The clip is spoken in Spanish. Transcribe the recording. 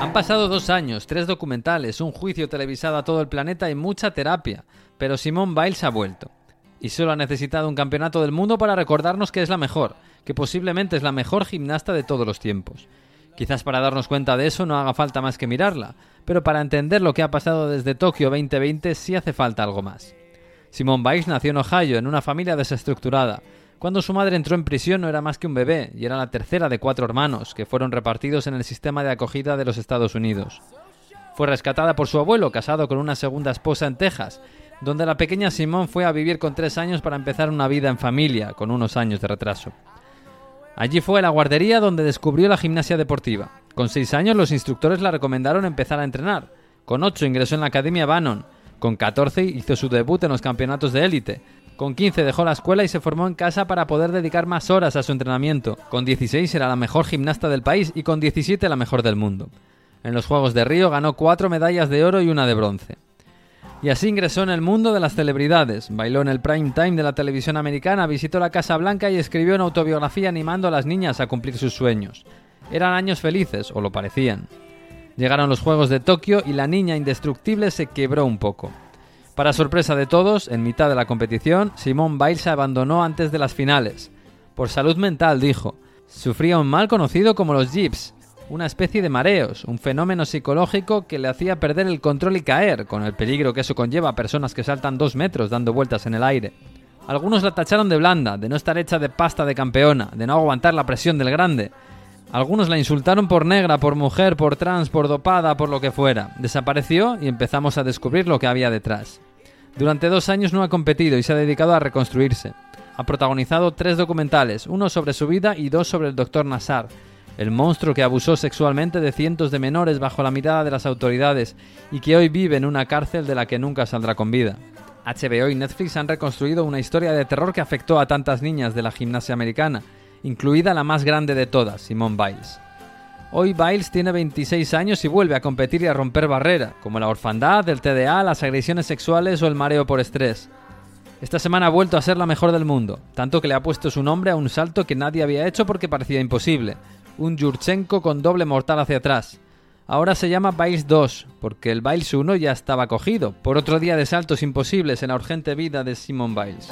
Han pasado dos años, tres documentales, un juicio televisado a todo el planeta y mucha terapia, pero Simone Biles ha vuelto. Y solo ha necesitado un campeonato del mundo para recordarnos que es la mejor, que posiblemente es la mejor gimnasta de todos los tiempos. Quizás para darnos cuenta de eso no haga falta más que mirarla, pero para entender lo que ha pasado desde Tokio 2020 sí hace falta algo más. Simone Biles nació en Ohio en una familia desestructurada. Cuando su madre entró en prisión no era más que un bebé y era la tercera de cuatro hermanos que fueron repartidos en el sistema de acogida de los Estados Unidos. Fue rescatada por su abuelo, casado con una segunda esposa en Texas, donde la pequeña Simone fue a vivir con tres años para empezar una vida en familia, con unos años de retraso. Allí fue a la guardería donde descubrió la gimnasia deportiva. Con seis años los instructores la recomendaron empezar a entrenar. Con ocho ingresó en la Academia Bannon. Con 14 hizo su debut en los campeonatos de élite. Con 15 dejó la escuela y se formó en casa para poder dedicar más horas a su entrenamiento. Con 16 era la mejor gimnasta del país y con 17 la mejor del mundo. En los Juegos de Río ganó cuatro medallas de oro y una de bronce. Y así ingresó en el mundo de las celebridades. Bailó en el prime time de la televisión americana, visitó la Casa Blanca y escribió una autobiografía animando a las niñas a cumplir sus sueños. Eran años felices, o lo parecían. Llegaron los Juegos de Tokio y la niña indestructible se quebró un poco. Para sorpresa de todos, en mitad de la competición, Simone Biles se abandonó antes de las finales. Por salud mental, dijo. Sufría un mal conocido como los jips, una especie de mareos, un fenómeno psicológico que le hacía perder el control y caer, con el peligro que eso conlleva a personas que saltan dos metros dando vueltas en el aire. Algunos la tacharon de blanda, de no estar hecha de pasta de campeona, de no aguantar la presión del grande, algunos la insultaron por negra, por mujer, por trans, por dopada, por lo que fuera. Desapareció y empezamos a descubrir lo que había detrás. Durante dos años no ha competido y se ha dedicado a reconstruirse. Ha protagonizado tres documentales, uno sobre su vida y dos sobre el Dr. Nassar, el monstruo que abusó sexualmente de cientos de menores bajo la mirada de las autoridades y que hoy vive en una cárcel de la que nunca saldrá con vida. HBO y Netflix han reconstruido una historia de terror que afectó a tantas niñas de la gimnasia americana incluida la más grande de todas, Simone Biles. Hoy Biles tiene 26 años y vuelve a competir y a romper barreras, como la orfandad, el TDA, las agresiones sexuales o el mareo por estrés. Esta semana ha vuelto a ser la mejor del mundo, tanto que le ha puesto su nombre a un salto que nadie había hecho porque parecía imposible, un Yurchenko con doble mortal hacia atrás. Ahora se llama Biles 2, porque el Biles 1 ya estaba cogido, por otro día de saltos imposibles en la urgente vida de Simone Biles.